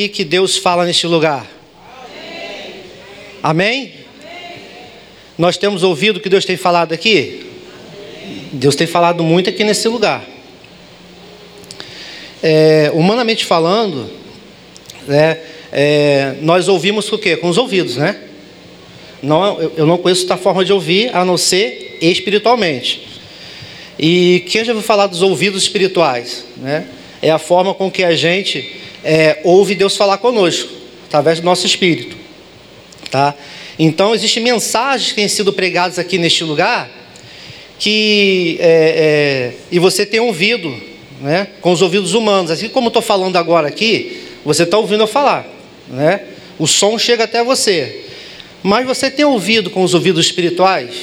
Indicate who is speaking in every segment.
Speaker 1: E que Deus fala neste lugar. Amém? Nós temos ouvido o que Deus tem falado aqui? Deus tem falado muito aqui nesse lugar. É, humanamente falando, né, é, nós ouvimos o quê? Com os ouvidos, né? Não, eu não conheço outra forma de ouvir a não ser espiritualmente. E quem já ouviu falar dos ouvidos espirituais? Né? É a forma com que a gente é, ouve Deus falar conosco, através do nosso espírito. Tá? Então, existem mensagens que têm sido pregadas aqui neste lugar que é, é, e você tem ouvido né, com os ouvidos humanos. Assim como estou falando agora aqui, você está ouvindo eu falar. Né? O som chega até você. Mas você tem ouvido com os ouvidos espirituais?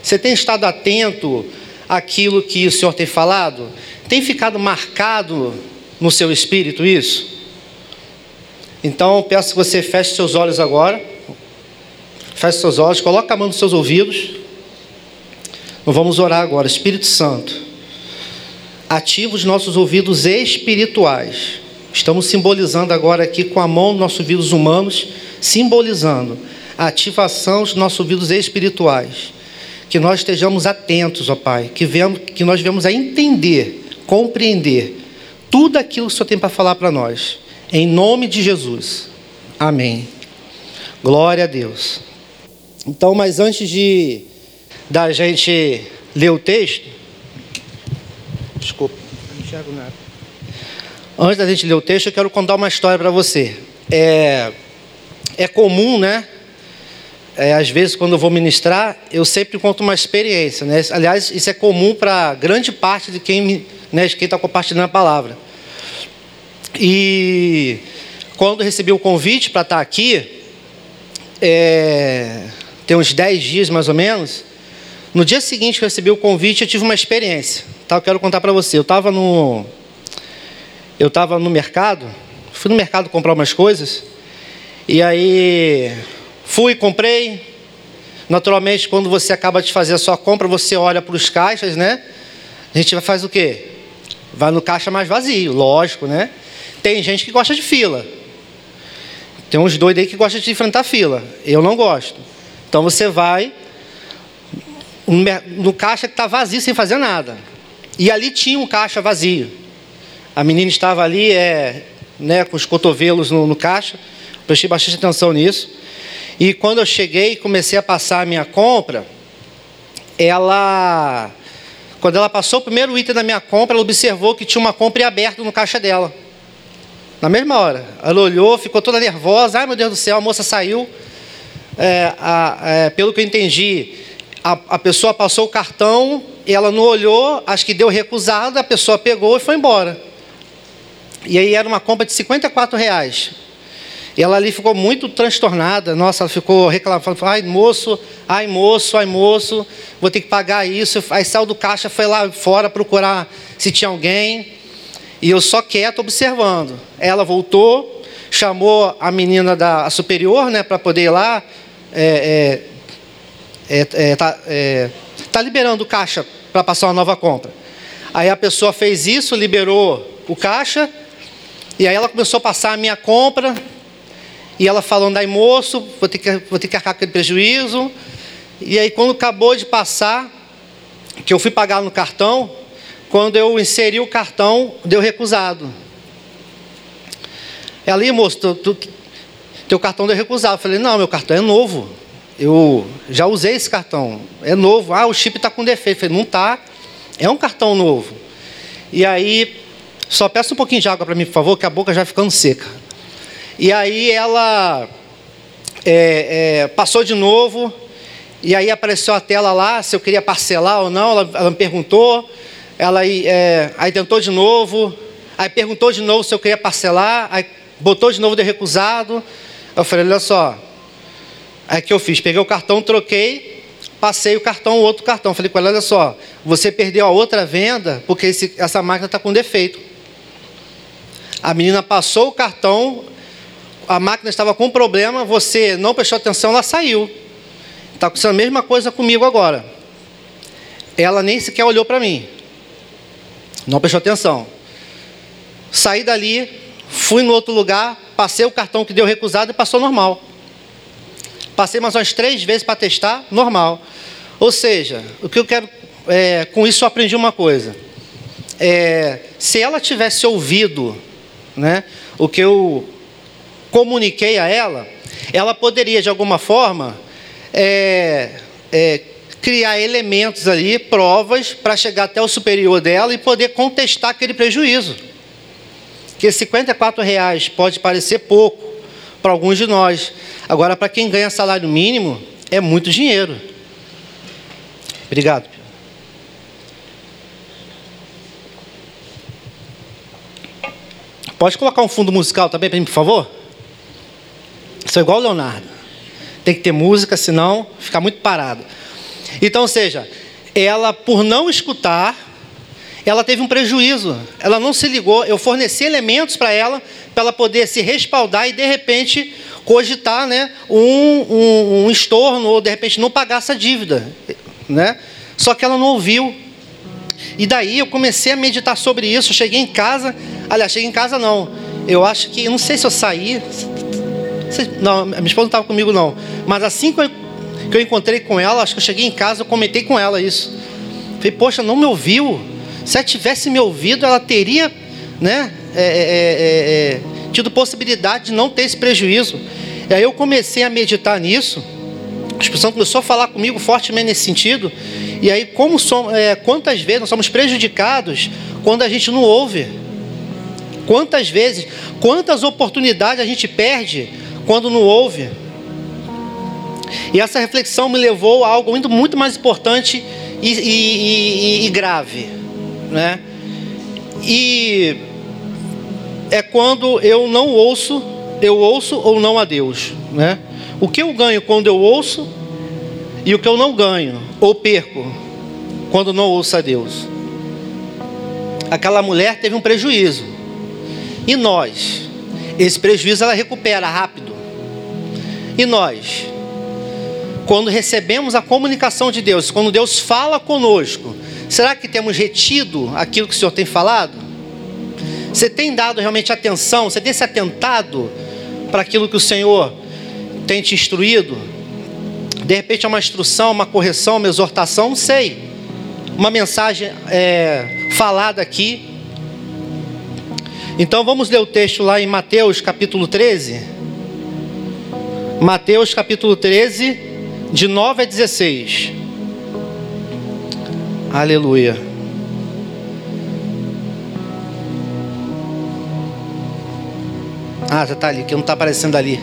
Speaker 1: Você tem estado atento àquilo que o Senhor tem falado? Tem ficado marcado no seu espírito isso? Então peço que você feche seus olhos agora. Feche seus olhos, coloque a mão nos seus ouvidos. Nós vamos orar agora, Espírito Santo. Ativa os nossos ouvidos espirituais. Estamos simbolizando agora aqui com a mão nossos ouvidos humanos, simbolizando a ativação dos nossos ouvidos espirituais. Que nós estejamos atentos, ó Pai, que, vemos, que nós vemos a entender, compreender tudo aquilo que o Senhor tem para falar para nós. Em nome de Jesus. Amém. Glória a Deus. Então, mas antes de da gente ler o texto, desculpa, não enxergo nada. Antes da gente ler o texto, eu quero contar uma história para você. É, é comum, né? é, às vezes, quando eu vou ministrar, eu sempre conto uma experiência. Né? Aliás, isso é comum para grande parte de quem né, está compartilhando a palavra. E quando recebi o convite para estar aqui, é, tem uns 10 dias mais ou menos, no dia seguinte que eu recebi o convite, eu tive uma experiência. Tá? Eu quero contar para você. Eu estava no, eu estava no mercado, fui no mercado comprar umas coisas, e aí Fui, comprei. Naturalmente, quando você acaba de fazer a sua compra, você olha para os caixas, né? A gente fazer o quê? Vai no caixa mais vazio, lógico, né? Tem gente que gosta de fila. Tem uns doidos aí que gostam de enfrentar fila. Eu não gosto. Então você vai no caixa que está vazio sem fazer nada. E ali tinha um caixa vazio. A menina estava ali, é, né, com os cotovelos no, no caixa. Prestei bastante atenção nisso. E quando eu cheguei e comecei a passar a minha compra, ela, quando ela passou o primeiro item da minha compra, ela observou que tinha uma compra aberta no caixa dela. Na mesma hora. Ela olhou, ficou toda nervosa. Ai meu Deus do céu, a moça saiu. É, a, é, pelo que eu entendi, a, a pessoa passou o cartão, ela não olhou, acho que deu recusado, a pessoa pegou e foi embora. E aí era uma compra de 54 reais. E ela ali ficou muito transtornada. Nossa, ela ficou reclamando. Ai, moço, ai, moço, ai, moço, vou ter que pagar isso. Aí saiu do caixa, foi lá fora procurar se tinha alguém. E eu só quieto observando. Ela voltou, chamou a menina da a superior, né, para poder ir lá. É, é, é, é tá, é, tá liberando o caixa para passar uma nova compra. Aí a pessoa fez isso, liberou o caixa. E aí ela começou a passar a minha compra, e ela falando, aí moço, vou ter, que, vou ter que arcar com aquele prejuízo. E aí quando acabou de passar, que eu fui pagar no cartão, quando eu inseri o cartão, deu recusado. Ela, aí moço, tu, tu, teu cartão deu recusado. Eu falei, não, meu cartão é novo. Eu já usei esse cartão, é novo. Ah, o chip está com defeito. Eu falei, não está, é um cartão novo. E aí, só peço um pouquinho de água para mim, por favor, que a boca já ficando seca. E aí ela é, é, passou de novo, e aí apareceu a tela lá, se eu queria parcelar ou não, ela, ela me perguntou, ela é, aí tentou de novo, aí perguntou de novo se eu queria parcelar, aí botou de novo de recusado. Eu falei, olha só, aí que eu fiz, peguei o cartão, troquei, passei o cartão, o outro cartão. Falei com ela, olha só, você perdeu a outra venda porque esse, essa máquina está com defeito. A menina passou o cartão, a máquina estava com problema, você não prestou atenção, ela saiu. Está acontecendo a mesma coisa comigo agora. Ela nem sequer olhou para mim. Não prestou atenção. Saí dali, fui no outro lugar, passei o cartão que deu recusado e passou normal. Passei mais umas três vezes para testar, normal. Ou seja, o que eu quero. É, com isso eu aprendi uma coisa. É, se ela tivesse ouvido né, o que eu comuniquei a ela, ela poderia, de alguma forma, é, é, criar elementos ali, provas, para chegar até o superior dela e poder contestar aquele prejuízo. Que 54 reais pode parecer pouco para alguns de nós. Agora, para quem ganha salário mínimo, é muito dinheiro. Obrigado. Pode colocar um fundo musical também para mim, por favor? Sou igual o Leonardo. Tem que ter música, senão fica muito parado. Então, ou seja, ela, por não escutar, ela teve um prejuízo. Ela não se ligou. Eu forneci elementos para ela, para ela poder se respaldar e, de repente, cogitar né, um, um, um estorno, ou, de repente, não pagar essa dívida. Né? Só que ela não ouviu. E daí eu comecei a meditar sobre isso. Eu cheguei em casa, aliás, cheguei em casa não. Eu acho que, não sei se eu saí. Não, minha esposa não estava comigo não. Mas assim que eu, que eu encontrei com ela, acho que eu cheguei em casa, eu comentei com ela isso. Falei, poxa, não me ouviu. Se ela tivesse me ouvido, ela teria, né, é, é, é, é tido possibilidade de não ter esse prejuízo. E aí eu comecei a meditar nisso. A expressão começou a falar comigo fortemente nesse sentido. E aí, como somos, é, quantas vezes nós somos prejudicados quando a gente não ouve? Quantas vezes, quantas oportunidades a gente perde quando não ouve? E essa reflexão me levou a algo muito, muito mais importante e, e, e, e grave, né? E é quando eu não ouço, eu ouço ou não a Deus, né? O que eu ganho quando eu ouço e o que eu não ganho ou perco quando não ouço a Deus. Aquela mulher teve um prejuízo. E nós? Esse prejuízo ela recupera rápido. E nós? Quando recebemos a comunicação de Deus, quando Deus fala conosco, será que temos retido aquilo que o Senhor tem falado? Você tem dado realmente atenção? Você tem se atentado para aquilo que o Senhor tem te instruído? De repente é uma instrução, uma correção, uma exortação, não sei. Uma mensagem é, falada aqui. Então vamos ler o texto lá em Mateus capítulo 13. Mateus capítulo 13, de 9 a 16. Aleluia. Ah, já está ali, que não está aparecendo ali.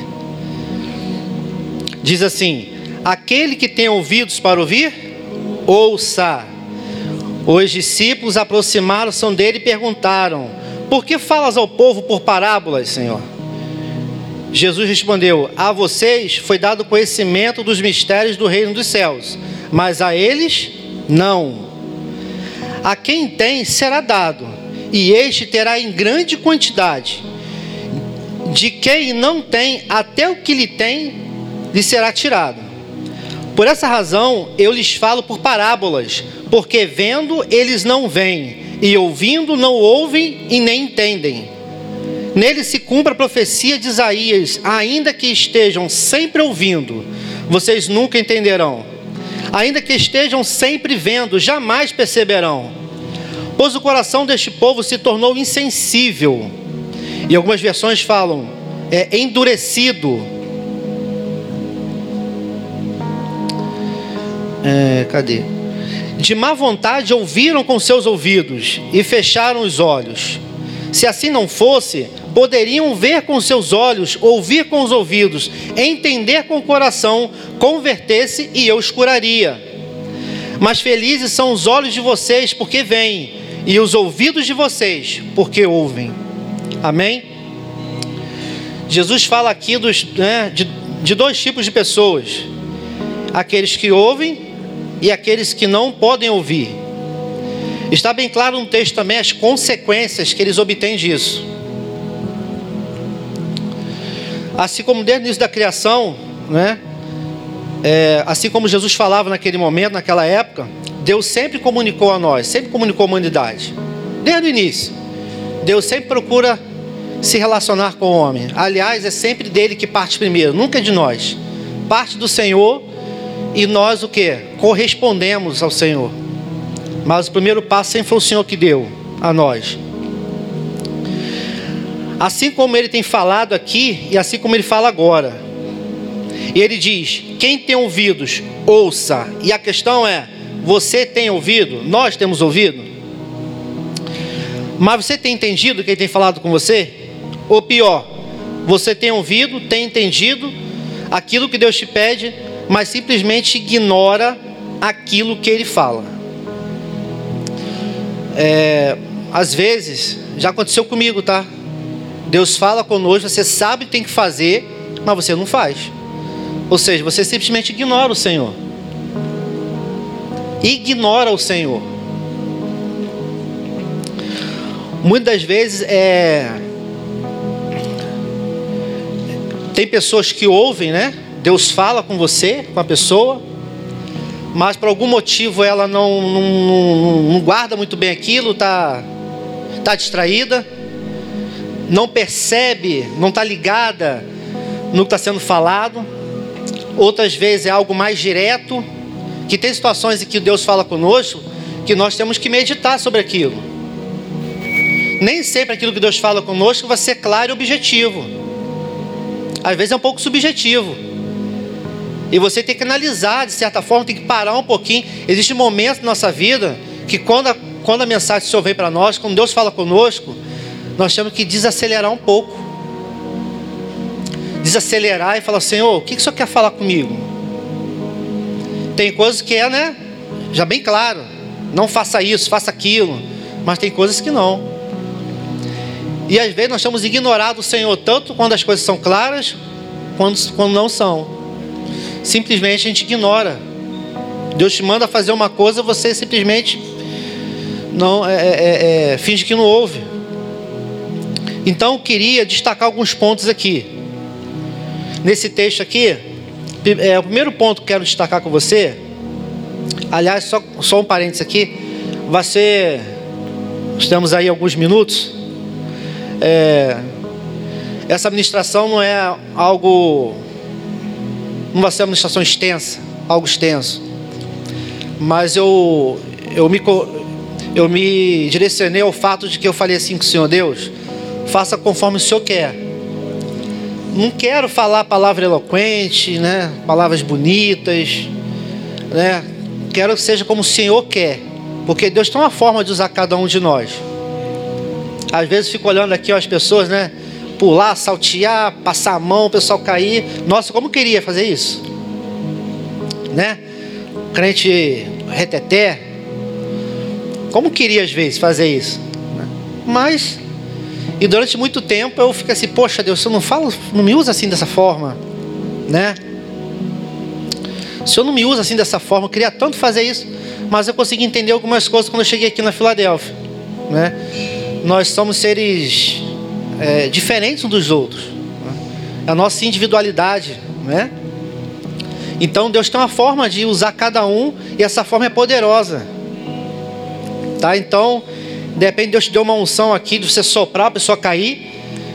Speaker 1: Diz assim: Aquele que tem ouvidos para ouvir, ouça. Os discípulos aproximaram-se dele e perguntaram: Por que falas ao povo por parábolas, Senhor? Jesus respondeu: A vocês foi dado conhecimento dos mistérios do reino dos céus, mas a eles não. A quem tem será dado, e este terá em grande quantidade. De quem não tem, até o que lhe tem, lhe será tirado. Por essa razão eu lhes falo por parábolas, porque vendo eles não veem, e ouvindo não ouvem e nem entendem. Nele se cumpre a profecia de Isaías: ainda que estejam sempre ouvindo, vocês nunca entenderão. Ainda que estejam sempre vendo, jamais perceberão. Pois o coração deste povo se tornou insensível. E algumas versões falam, é endurecido É, cadê? De má vontade ouviram com seus ouvidos e fecharam os olhos. Se assim não fosse, poderiam ver com seus olhos, ouvir com os ouvidos, entender com o coração, converter-se e eu os curaria. Mas felizes são os olhos de vocês porque veem, e os ouvidos de vocês porque ouvem. Amém? Jesus fala aqui dos, né, de, de dois tipos de pessoas: aqueles que ouvem e aqueles que não podem ouvir. Está bem claro no texto também as consequências que eles obtêm disso. Assim como desde o início da criação, né? É, assim como Jesus falava naquele momento, naquela época, Deus sempre comunicou a nós, sempre comunicou a humanidade. Desde o início. Deus sempre procura se relacionar com o homem. Aliás, é sempre dele que parte primeiro, nunca de nós. Parte do Senhor e nós o que? Correspondemos ao Senhor. Mas o primeiro passo sempre foi o Senhor que deu a nós. Assim como ele tem falado aqui e assim como ele fala agora. E ele diz: quem tem ouvidos, ouça. E a questão é: você tem ouvido? Nós temos ouvido? Mas você tem entendido o que ele tem falado com você? Ou pior, você tem ouvido, tem entendido aquilo que Deus te pede, mas simplesmente ignora aquilo que ele fala. É, às vezes, já aconteceu comigo, tá? Deus fala conosco, você sabe o que tem que fazer, mas você não faz. Ou seja, você simplesmente ignora o Senhor. Ignora o Senhor. Muitas vezes é tem pessoas que ouvem, né? Deus fala com você, com a pessoa, mas por algum motivo ela não, não, não guarda muito bem aquilo, tá, tá distraída, não percebe, não está ligada no que está sendo falado. Outras vezes é algo mais direto, que tem situações em que Deus fala conosco que nós temos que meditar sobre aquilo. Nem sempre aquilo que Deus fala conosco vai ser claro e objetivo. Às vezes é um pouco subjetivo. E você tem que analisar, de certa forma, tem que parar um pouquinho. Existe momentos na nossa vida que quando a, quando a mensagem do vem para nós, quando Deus fala conosco, nós temos que desacelerar um pouco. Desacelerar e falar, Senhor, o que, que o Senhor quer falar comigo? Tem coisas que é, né? Já bem claro. Não faça isso, faça aquilo. Mas tem coisas que não. E às vezes nós estamos ignorando o Senhor tanto quando as coisas são claras, quando, quando não são. Simplesmente a gente ignora. Deus te manda fazer uma coisa, você simplesmente não é, é, é, é finge que não ouve. Então eu queria destacar alguns pontos aqui. Nesse texto aqui, é, o primeiro ponto que quero destacar com você, aliás, só, só um parênteses aqui, vai ser, estamos aí alguns minutos, é, essa administração não é algo, não vai ser uma administração extensa, algo extenso, mas eu, eu, me, eu me direcionei ao fato de que eu falei assim com o Senhor Deus, faça conforme o Senhor quer. Não quero falar palavra eloquente, né? palavras bonitas, né? quero que seja como o Senhor quer, porque Deus tem uma forma de usar cada um de nós. Às vezes fico olhando aqui ó, as pessoas, né? Pular, saltear, passar a mão, o pessoal cair. Nossa, como queria fazer isso? Né? Crente reteté. Como queria às vezes fazer isso? Mas e durante muito tempo eu fico assim, poxa Deus, você não fala, não me usa assim dessa forma, né? O Senhor não me usa assim dessa forma, eu queria tanto fazer isso, mas eu consegui entender algumas coisas quando eu cheguei aqui na Filadélfia, né? Nós somos seres é, diferentes uns dos outros, né? a nossa individualidade, né? Então Deus tem uma forma de usar cada um e essa forma é poderosa, tá? Então de repente Deus te deu uma unção aqui de você soprar, a pessoa cair.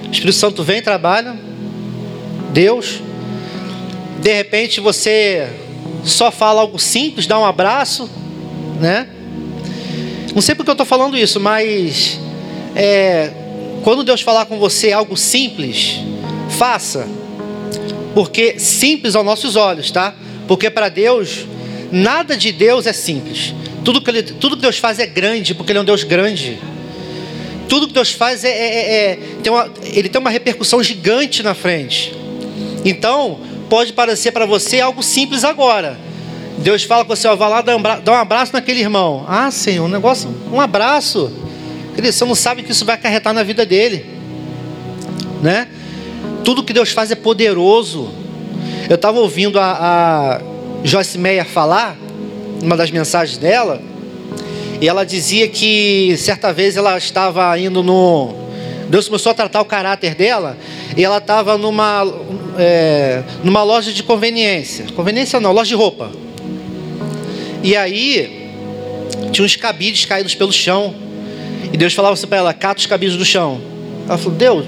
Speaker 1: O Espírito Santo vem, trabalha. Deus. De repente você só fala algo simples, dá um abraço, né? Não sei porque eu estou falando isso, mas é, quando Deus falar com você algo simples, faça. Porque simples aos nossos olhos, tá? Porque para Deus, nada de Deus é simples. Tudo que, ele, tudo que Deus faz é grande, porque Ele é um Deus grande. Tudo que Deus faz é, é, é, é tem uma, Ele tem uma repercussão gigante na frente. Então, pode parecer para você algo simples agora. Deus fala com você, ó, vai lá dar um abraço naquele irmão. Ah, Senhor, um negócio, um abraço. Querido, você não sabe que isso vai acarretar na vida dele. Né? Tudo que Deus faz é poderoso. Eu estava ouvindo a, a Joyce Meyer falar uma das mensagens dela, e ela dizia que certa vez ela estava indo no. Deus começou a tratar o caráter dela, e ela estava numa, é, numa loja de conveniência. Conveniência não, loja de roupa. E aí, tinha uns cabides caídos pelo chão. E Deus falava assim para ela: cata os cabides do chão. Ela falou: Deus,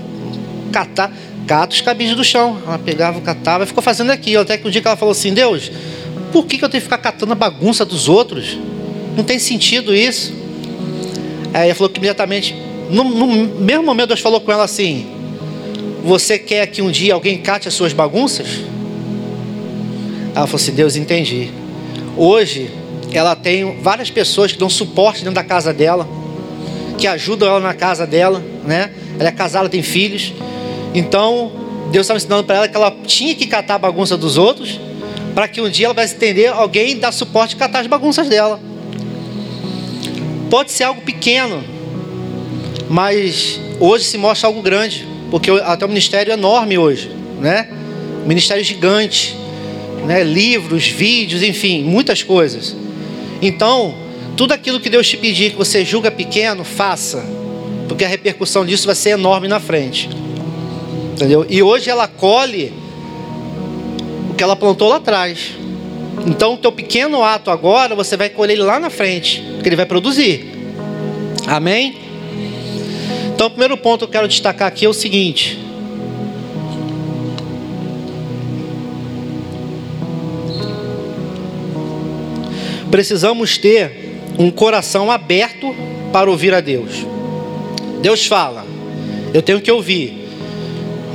Speaker 1: catar, cata os cabides do chão. Ela pegava, catava e ficou fazendo aquilo. Até que um dia que ela falou assim: Deus, por que, que eu tenho que ficar catando a bagunça dos outros? Não tem sentido isso. Aí ela falou que imediatamente, no, no mesmo momento, Deus falou com ela assim: Você quer que um dia alguém cate as suas bagunças? Ela falou assim: Deus, entendi. Hoje, ela tem várias pessoas que dão suporte dentro da casa dela, que ajudam ela na casa dela, né? Ela é casada, tem filhos. Então, Deus estava ensinando para ela que ela tinha que catar a bagunça dos outros, para que um dia ela pudesse entender alguém dar suporte e catar as bagunças dela. Pode ser algo pequeno, mas hoje se mostra algo grande, porque até o ministério é enorme hoje, né? ministério gigante, né? Livros, vídeos, enfim, muitas coisas. Então, tudo aquilo que Deus te pedir que você julga pequeno, faça, porque a repercussão disso vai ser enorme na frente. Entendeu? E hoje ela colhe que ela plantou lá atrás. Então, o teu pequeno ato agora, você vai colher ele lá na frente, porque ele vai produzir. Amém? Então, o primeiro ponto que eu quero destacar aqui é o seguinte: precisamos ter um coração aberto para ouvir a Deus. Deus fala, eu tenho que ouvir,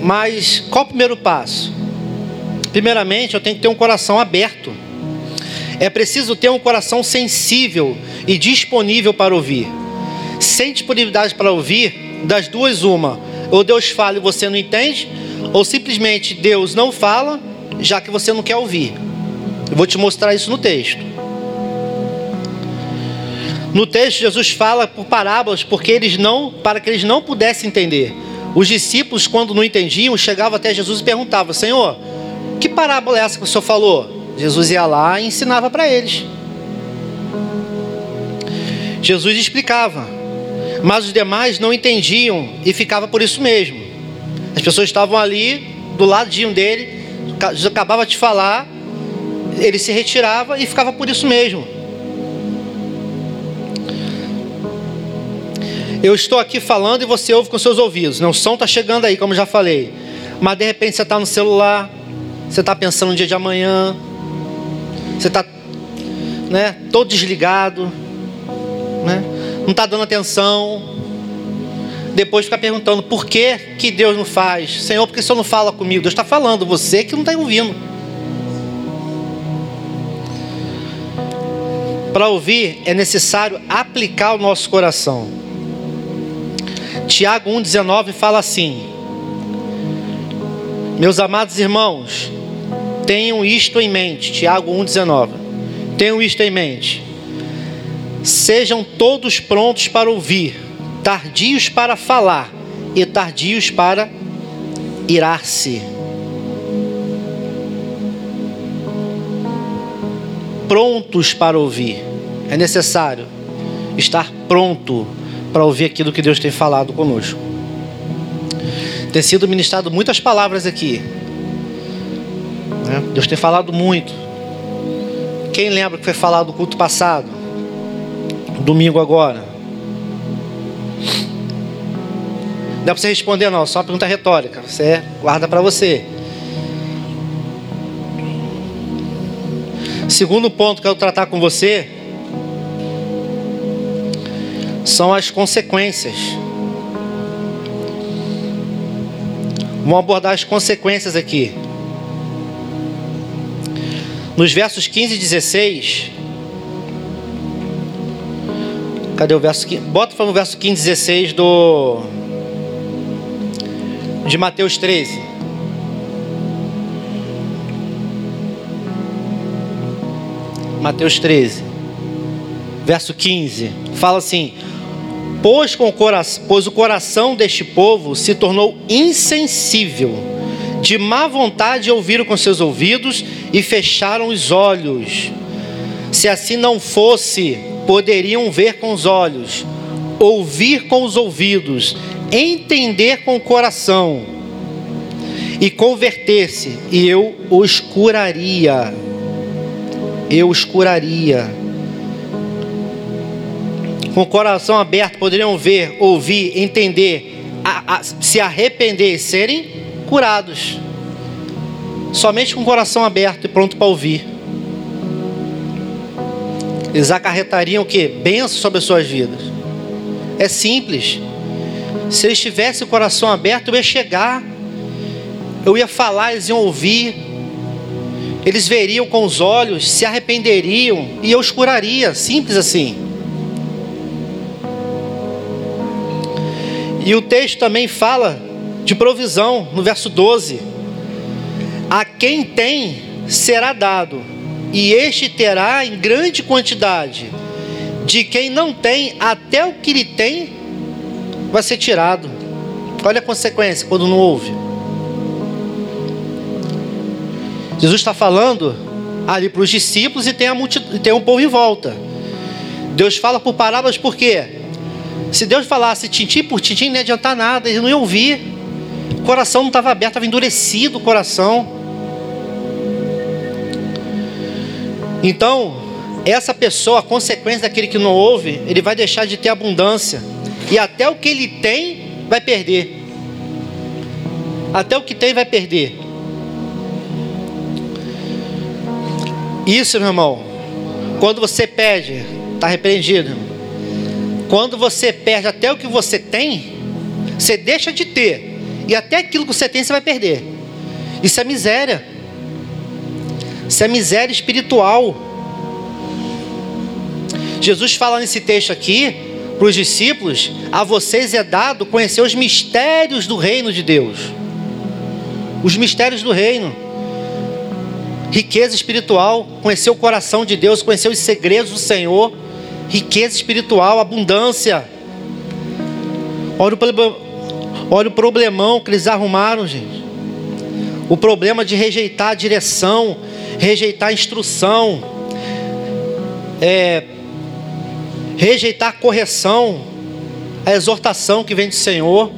Speaker 1: mas qual o primeiro passo? Primeiramente, eu tenho que ter um coração aberto é preciso ter um coração sensível e disponível para ouvir. Sem disponibilidade para ouvir, das duas, uma: ou Deus fala e você não entende, ou simplesmente Deus não fala, já que você não quer ouvir. Eu vou te mostrar isso no texto. No texto, Jesus fala por parábolas, porque eles não, para que eles não pudessem entender. Os discípulos, quando não entendiam, chegavam até Jesus e perguntavam: Senhor, que parábola é essa que o Senhor falou? Jesus ia lá e ensinava para eles. Jesus explicava, mas os demais não entendiam e ficava por isso mesmo. As pessoas estavam ali do ladinho dele, Jesus acabava de falar, ele se retirava e ficava por isso mesmo. Eu estou aqui falando e você ouve com seus ouvidos. Não, o som está chegando aí, como já falei. Mas de repente você está no celular, você está pensando no dia de amanhã, você está né, todo desligado, né, não está dando atenção. Depois fica perguntando por que, que Deus não faz. Senhor, por que o Senhor não fala comigo? Deus está falando, você que não está ouvindo. Para ouvir é necessário aplicar o nosso coração. Tiago 1,19 fala assim: Meus amados irmãos, Tenham isto em mente, Tiago 1,19. Tenham isto em mente. Sejam todos prontos para ouvir, tardios para falar e tardios para irar-se. Prontos para ouvir. É necessário estar pronto para ouvir aquilo que Deus tem falado conosco. Tem sido ministrado muitas palavras aqui, né? Deus tem falado muito. Quem lembra que foi falado no culto passado? Domingo agora. Dá para você responder não, só uma pergunta retórica. Você guarda para você. Segundo ponto que eu quero tratar com você são as consequências. Vamos abordar as consequências aqui. Nos versos 15 e 16. Cadê o verso 15? Bota para o verso 15 e 16 do. De Mateus 13. Mateus 13, verso 15, fala assim: pois, com o coração, pois o coração deste povo se tornou insensível de má vontade ouviram com seus ouvidos e fecharam os olhos. Se assim não fosse, poderiam ver com os olhos, ouvir com os ouvidos, entender com o coração e converter-se, e eu os curaria. Eu os curaria. Com o coração aberto, poderiam ver, ouvir, entender a, a, se arrepender e serem curados. Somente com o coração aberto e pronto para ouvir. Eles acarretariam o que? Bênção sobre as suas vidas. É simples. Se eles tivessem o coração aberto, eu ia chegar, eu ia falar, eles iam ouvir, eles veriam com os olhos, se arrependeriam e eu os curaria. Simples assim. E o texto também fala de provisão, no verso 12: A quem tem será dado, e este terá em grande quantidade. De quem não tem, até o que lhe tem vai ser tirado. Olha a consequência quando não ouve. Jesus está falando ali para os discípulos e tem, a multidão, tem um povo em volta. Deus fala por parábolas por quê? Se Deus falasse tintim por tintim, não ia adiantar nada, eles não iam ouvir. O coração não estava aberto, estava endurecido o coração. Então, essa pessoa, a consequência daquele que não ouve, ele vai deixar de ter abundância. E até o que ele tem, vai perder. Até o que tem, vai perder. Isso, meu irmão, quando você pede, está repreendido. Quando você perde até o que você tem, você deixa de ter. E até aquilo que você tem, você vai perder. Isso é miséria. Isso é miséria espiritual. Jesus fala nesse texto aqui para os discípulos: a vocês é dado conhecer os mistérios do reino de Deus. Os mistérios do reino. Riqueza espiritual, conhecer o coração de Deus, conhecer os segredos do Senhor riqueza espiritual, abundância. Olha o, olha o problemão que eles arrumaram, gente. O problema de rejeitar a direção, rejeitar a instrução, é, rejeitar a correção, a exortação que vem do Senhor.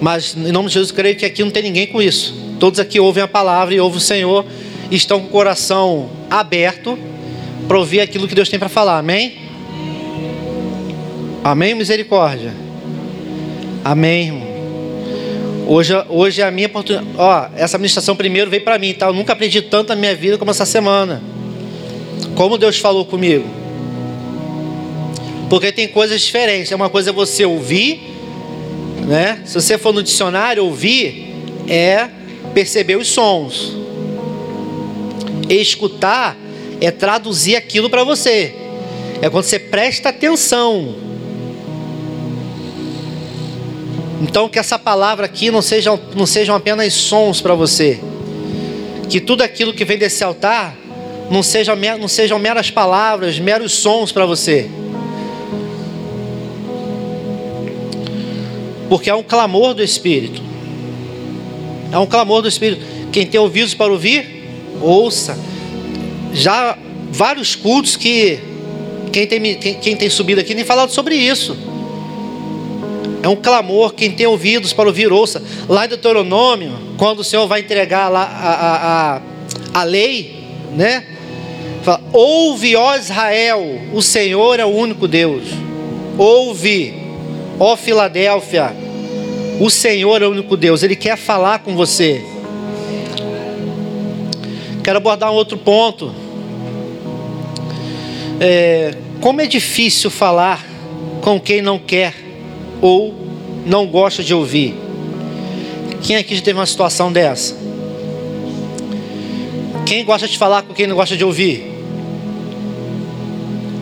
Speaker 1: Mas em nome de Jesus, creio que aqui não tem ninguém com isso. Todos aqui ouvem a palavra e ouvem o Senhor e estão com o coração aberto para ouvir aquilo que Deus tem para falar. Amém? Amém, misericórdia? Amém, irmão. Hoje, hoje é a minha oportunidade. Ó, essa administração primeiro veio para mim, tá? Eu nunca aprendi tanto na minha vida como essa semana. Como Deus falou comigo. Porque tem coisas diferentes. É uma coisa é você ouvir, né? Se você for no dicionário, ouvir é perceber os sons. Escutar é traduzir aquilo para você. É quando você presta atenção. Então que essa palavra aqui não sejam, não sejam apenas sons para você. Que tudo aquilo que vem desse altar não, seja, não sejam meras palavras, meros sons para você. Porque é um clamor do Espírito. É um clamor do Espírito. Quem tem ouvidos para ouvir, ouça. Já vários cultos que quem tem, quem, quem tem subido aqui tem falado sobre isso. É um clamor, quem tem ouvidos para ouvir, ouça. Lá em Deuteronômio, quando o Senhor vai entregar lá a, a, a, a lei, né? Fala, ouve, ó Israel, o Senhor é o único Deus. Ouve, ó Filadélfia, o Senhor é o único Deus, Ele quer falar com você. Quero abordar um outro ponto. É, como é difícil falar com quem não quer ou não gosta de ouvir. Quem aqui já teve uma situação dessa? Quem gosta de falar com quem não gosta de ouvir?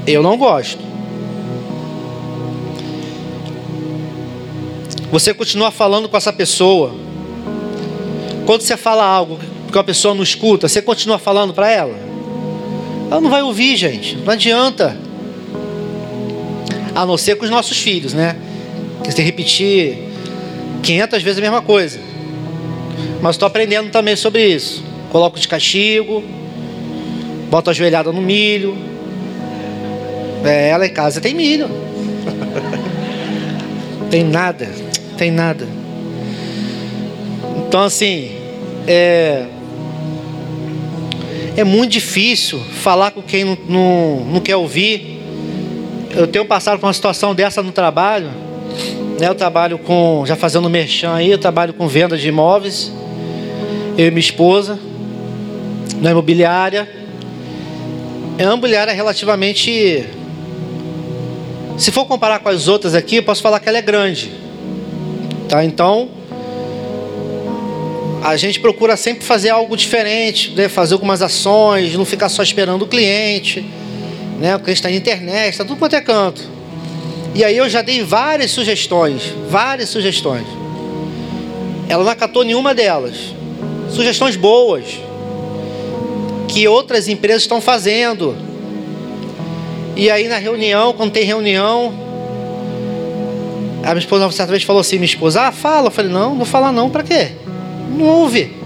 Speaker 1: Eu não gosto. Você continua falando com essa pessoa. Quando você fala algo que a pessoa não escuta, você continua falando para ela? Ela não vai ouvir, gente. Não adianta. A não ser com os nossos filhos, né? Que você repetir 500 vezes a mesma coisa. Mas estou aprendendo também sobre isso. Coloco de castigo, boto a joelhada no milho. É, ela em casa tem milho. tem nada tem nada. Então, assim, é, É muito difícil falar com quem não, não, não quer ouvir. Eu tenho passado por uma situação dessa no trabalho. Né? Eu trabalho com, já fazendo merchan aí, eu trabalho com venda de imóveis. Eu e minha esposa, na imobiliária. É uma imobiliária relativamente. Se for comparar com as outras aqui, eu posso falar que ela é grande. Tá? Então, a gente procura sempre fazer algo diferente, né? fazer algumas ações, não ficar só esperando o cliente, né? O cliente está na internet, está tudo quanto é canto. E aí eu já dei várias sugestões, várias sugestões. Ela não acatou nenhuma delas. Sugestões boas que outras empresas estão fazendo. E aí na reunião, quando tem reunião, a minha esposa certa vez falou assim, minha esposa, ah, fala. Eu falei, não, não falar não, para quê? Não ouve.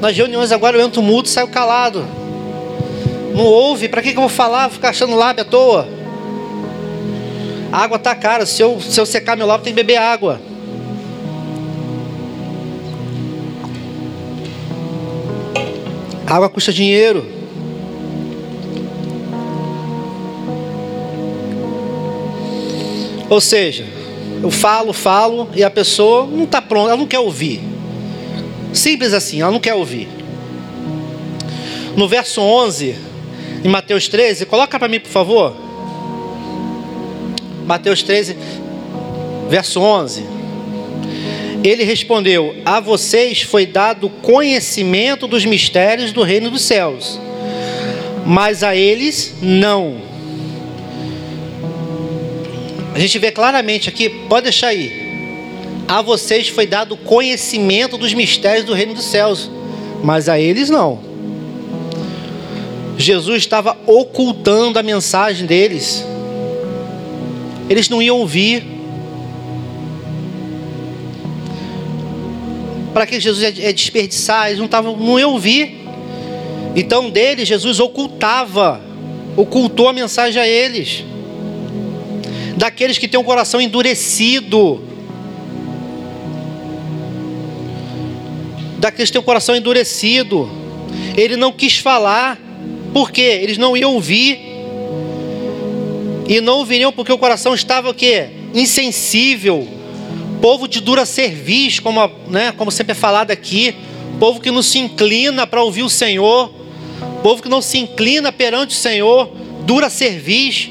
Speaker 1: Nas reuniões agora eu entro mudo e saio calado. Não ouve, para que, que eu vou falar? Vou ficar achando lábio à toa. A água tá cara, se eu, se eu secar meu lábio tem que beber água. A água custa dinheiro. Ou seja, eu falo, falo e a pessoa não está pronta, ela não quer ouvir. Simples assim, ela não quer ouvir. No verso 11, em Mateus 13, coloca para mim, por favor. Mateus 13, verso 11. Ele respondeu: A vocês foi dado conhecimento dos mistérios do reino dos céus, mas a eles não a gente vê claramente aqui, pode deixar aí. A vocês foi dado conhecimento dos mistérios do reino dos céus, mas a eles não. Jesus estava ocultando a mensagem deles. Eles não iam ouvir. Para que Jesus é desperdiçar, eles não, tavam, não iam ouvir. Então deles Jesus ocultava, ocultou a mensagem a eles daqueles que têm o coração endurecido, daqueles que têm o coração endurecido. Ele não quis falar, por quê? Eles não iam ouvir. E não ouviriam porque o coração estava o quê? Insensível. Povo de dura cerviz, como, né, como sempre é falado aqui. Povo que não se inclina para ouvir o Senhor. Povo que não se inclina perante o Senhor. Dura cerviz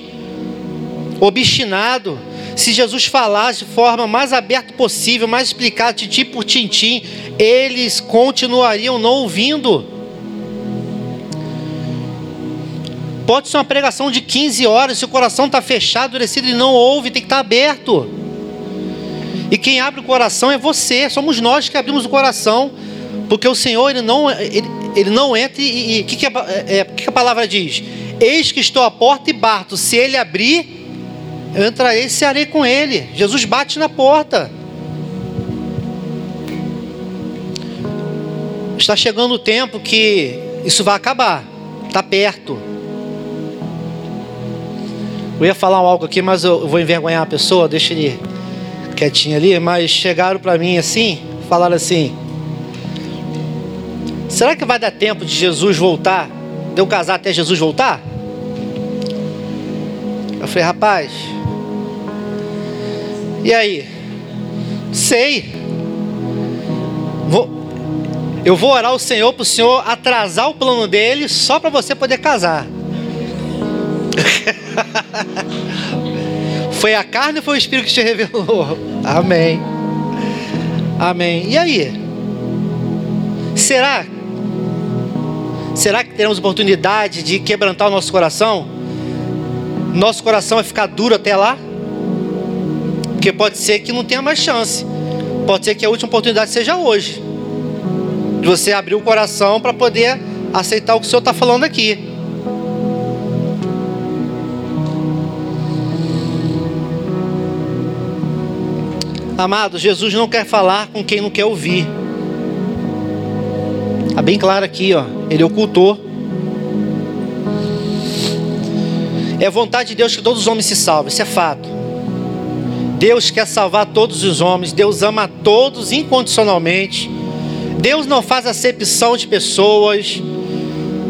Speaker 1: obstinado. Se Jesus falasse de forma mais aberta possível, mais explicada, tintim por tintim, eles continuariam não ouvindo. Pode ser uma pregação de 15 horas, se o coração está fechado, endurecido, ele não ouve, tem que estar tá aberto. E quem abre o coração é você, somos nós que abrimos o coração, porque o Senhor ele não, ele, ele não entra e o que, que, a, é, que, que a palavra diz? Eis que estou à porta e bato, se ele abrir, eu entrarei e cearei com ele. Jesus bate na porta. Está chegando o tempo que isso vai acabar. Está perto. Eu ia falar algo aqui, mas eu vou envergonhar a pessoa, deixa ele quietinho ali. Mas chegaram para mim assim, falaram assim: será que vai dar tempo de Jesus voltar? De eu casar até Jesus voltar? Eu falei, rapaz, e aí? Sei. Vou, eu vou orar ao Senhor para o Senhor atrasar o plano dele só para você poder casar. foi a carne ou foi o Espírito que te revelou? Amém. Amém. E aí? Será? Será que teremos oportunidade de quebrantar o nosso coração? Nosso coração vai ficar duro até lá? Porque pode ser que não tenha mais chance. Pode ser que a última oportunidade seja hoje. De você abrir o coração para poder aceitar o que o Senhor está falando aqui. Amado, Jesus não quer falar com quem não quer ouvir. Está bem claro aqui, ó. Ele ocultou. É vontade de Deus que todos os homens se salvem, isso é fato. Deus quer salvar todos os homens, Deus ama todos incondicionalmente. Deus não faz acepção de pessoas.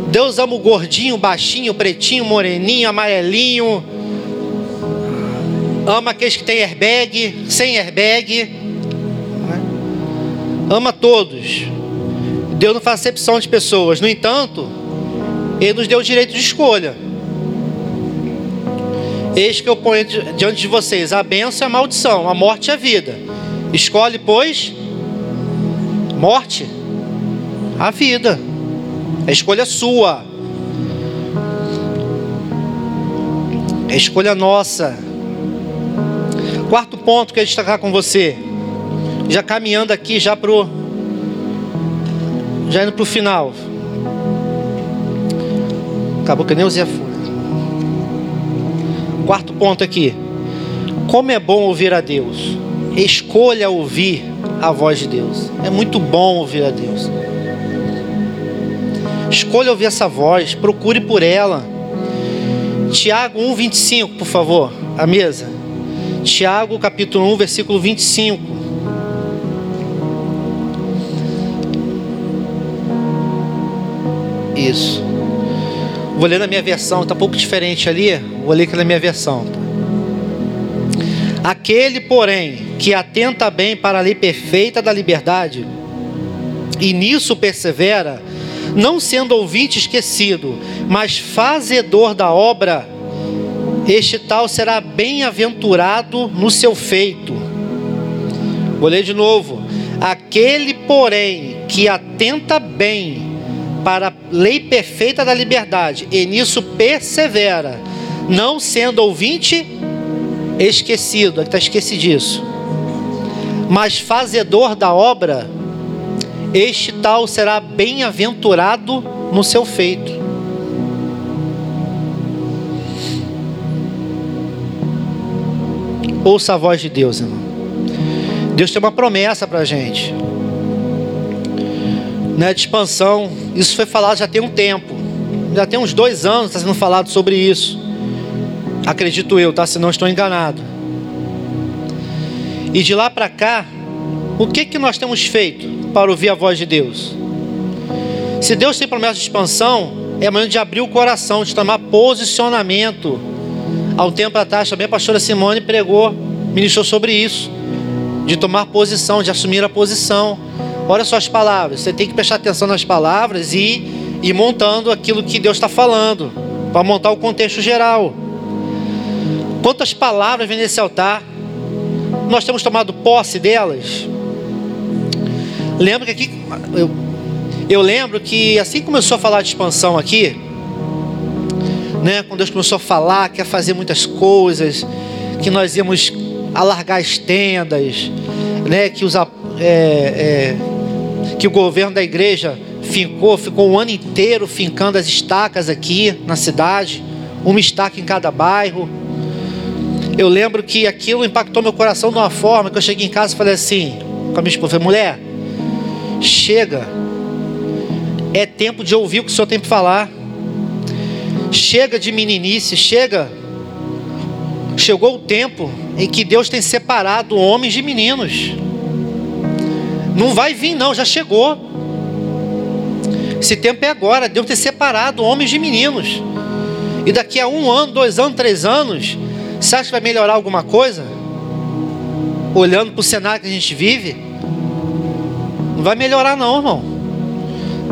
Speaker 1: Deus ama o gordinho, baixinho, pretinho, moreninho, amarelinho. Ama aqueles que têm airbag, sem airbag. Ama todos. Deus não faz acepção de pessoas. No entanto, Ele nos deu o direito de escolha. Eis que eu ponho diante de vocês a bênção e a maldição, a morte e a vida. Escolhe, pois, morte, a vida. É escolha sua. É escolha nossa. Quarto ponto que eu destacar com você. Já caminhando aqui já pro já indo pro final. Acabou que nem usei a folha. Quarto ponto aqui. Como é bom ouvir a Deus. Escolha ouvir a voz de Deus. É muito bom ouvir a Deus. Escolha ouvir essa voz, procure por ela. Tiago 1:25, por favor, a mesa. Tiago capítulo 1, versículo 25. Isso. Vou ler na minha versão, está um pouco diferente ali. Vou ler aqui na minha versão. Aquele, porém, que atenta bem para a lei perfeita da liberdade, e nisso persevera, não sendo ouvinte esquecido, mas fazedor da obra, este tal será bem-aventurado no seu feito. Vou ler de novo. Aquele, porém, que atenta bem para a lei perfeita da liberdade, e nisso persevera, não sendo ouvinte esquecido, aqui está esquecido disso, mas fazedor da obra, este tal será bem-aventurado no seu feito. Ouça a voz de Deus, irmão. Deus tem uma promessa para a gente né, de expansão. Isso foi falado já tem um tempo. Já tem uns dois anos está sendo falado sobre isso. Acredito eu, tá? Se não estou enganado. E de lá para cá, o que que nós temos feito para ouvir a voz de Deus? Se Deus tem promessa de expansão, é momento de abrir o coração, de tomar posicionamento. Há um tempo atrás também a pastora Simone pregou, ministrou sobre isso, de tomar posição, de assumir a posição. Olha só as palavras. Você tem que prestar atenção nas palavras e ir montando aquilo que Deus está falando, para montar o contexto geral. Quantas palavras vêm nesse altar? Nós temos tomado posse delas? Lembro que aqui, eu, eu lembro que assim começou a falar de expansão aqui, né? Quando Deus começou a falar, quer fazer muitas coisas, que nós íamos alargar as tendas, né? Que os é, é, que o governo da igreja fincou, ficou um ano inteiro fincando as estacas aqui na cidade, uma estaca em cada bairro. Eu lembro que aquilo impactou meu coração de uma forma que eu cheguei em casa e falei assim, com a minha esposa, mulher, chega, é tempo de ouvir o que o Senhor tem para falar. Chega de meninice, chega. Chegou o tempo em que Deus tem separado homens de meninos. Não vai vir, não, já chegou. Esse tempo é agora. Deus ter separado homens de meninos. E daqui a um ano, dois anos, três anos, você acha que vai melhorar alguma coisa? Olhando para o cenário que a gente vive? Não vai melhorar, não, irmão.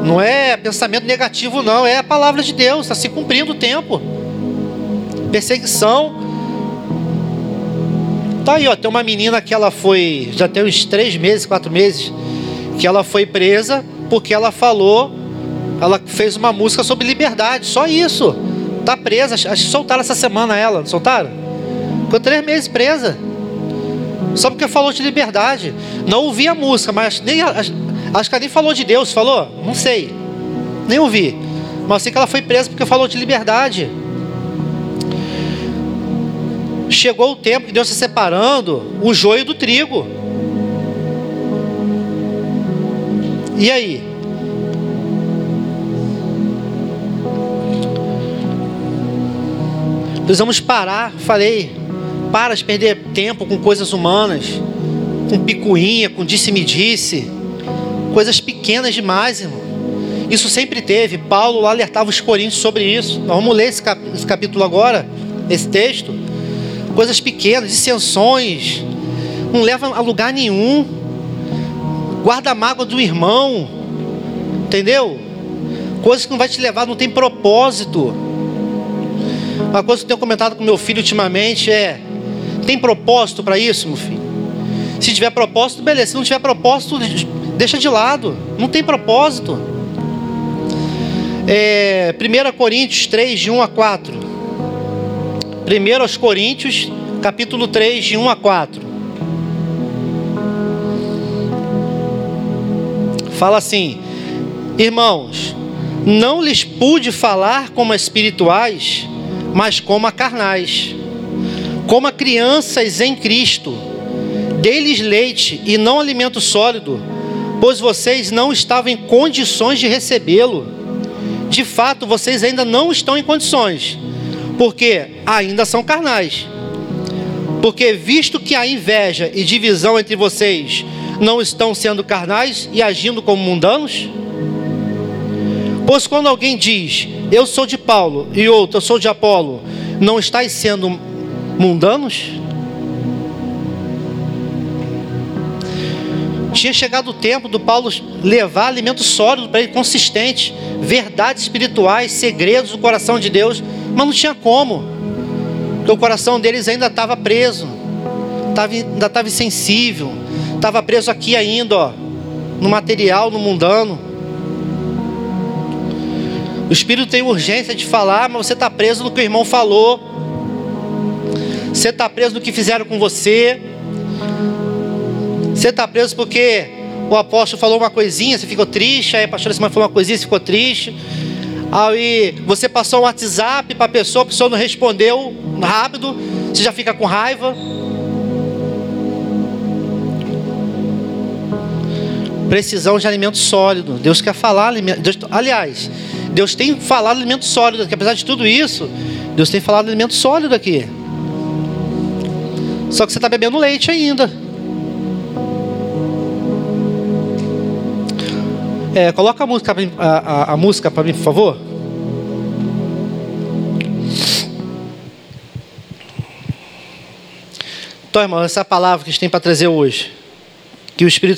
Speaker 1: Não é pensamento negativo, não. É a palavra de Deus. Está se cumprindo o tempo. Perseguição Tá aí, ó, tem uma menina que ela foi, já tem uns três meses, quatro meses, que ela foi presa porque ela falou, ela fez uma música sobre liberdade, só isso. Tá presa, acho que soltaram essa semana ela, não soltaram? Ficou três meses presa. Só porque falou de liberdade. Não ouvi a música, mas nem acho que ela nem falou de Deus, falou? Não sei. Nem ouvi. Mas sei que ela foi presa porque falou de liberdade chegou o tempo de Deus está separando o joio do trigo. E aí? Precisamos parar, falei, para de perder tempo com coisas humanas, com picuinha, com disse-me-disse. Coisas pequenas demais, irmão. Isso sempre teve. Paulo alertava os coríntios sobre isso. Nós vamos ler esse capítulo agora, esse texto. Coisas pequenas, dissensões, não leva a lugar nenhum. Guarda a mágoa do irmão, entendeu? Coisas que não vai te levar, não tem propósito. Uma coisa que eu tenho comentado com meu filho ultimamente é: tem propósito para isso, meu filho? Se tiver propósito, beleza. Se não tiver propósito, deixa de lado. Não tem propósito. É, 1 Coríntios 3, de 1 a 4. 1 Coríntios, capítulo 3, de 1 a 4. Fala assim: Irmãos, não lhes pude falar como espirituais, mas como a carnais, como a crianças em Cristo. Dei-lhes leite e não alimento sólido, pois vocês não estavam em condições de recebê-lo. De fato, vocês ainda não estão em condições, porque ainda são carnais. Porque, visto que a inveja e divisão entre vocês não estão sendo carnais e agindo como mundanos? Pois quando alguém diz, eu sou de Paulo, e outro, eu sou de Apolo, não estáis sendo mundanos? Tinha chegado o tempo do Paulo levar alimento sólido para ele, consistente, verdades espirituais, segredos do coração de Deus, mas não tinha como, porque o coração deles ainda estava preso, ainda estava insensível, estava preso aqui ainda, ó, no material, no mundano. O Espírito tem urgência de falar, mas você está preso no que o irmão falou. Você está preso no que fizeram com você. Você está preso porque o apóstolo falou uma coisinha, você ficou triste. Aí a pastora semana falou uma coisinha, você ficou triste. Aí você passou um WhatsApp para a pessoa, a pessoa não respondeu rápido, você já fica com raiva. Precisão de alimento sólido. Deus quer falar alimento. Deus, aliás, Deus tem falado alimento sólido, que apesar de tudo isso, Deus tem falado alimento sólido aqui. Só que você está bebendo leite ainda. É, coloca a música, a, a, a música para mim, por favor. Então, irmão, essa é a palavra que a gente tem para trazer hoje. Que o Espírito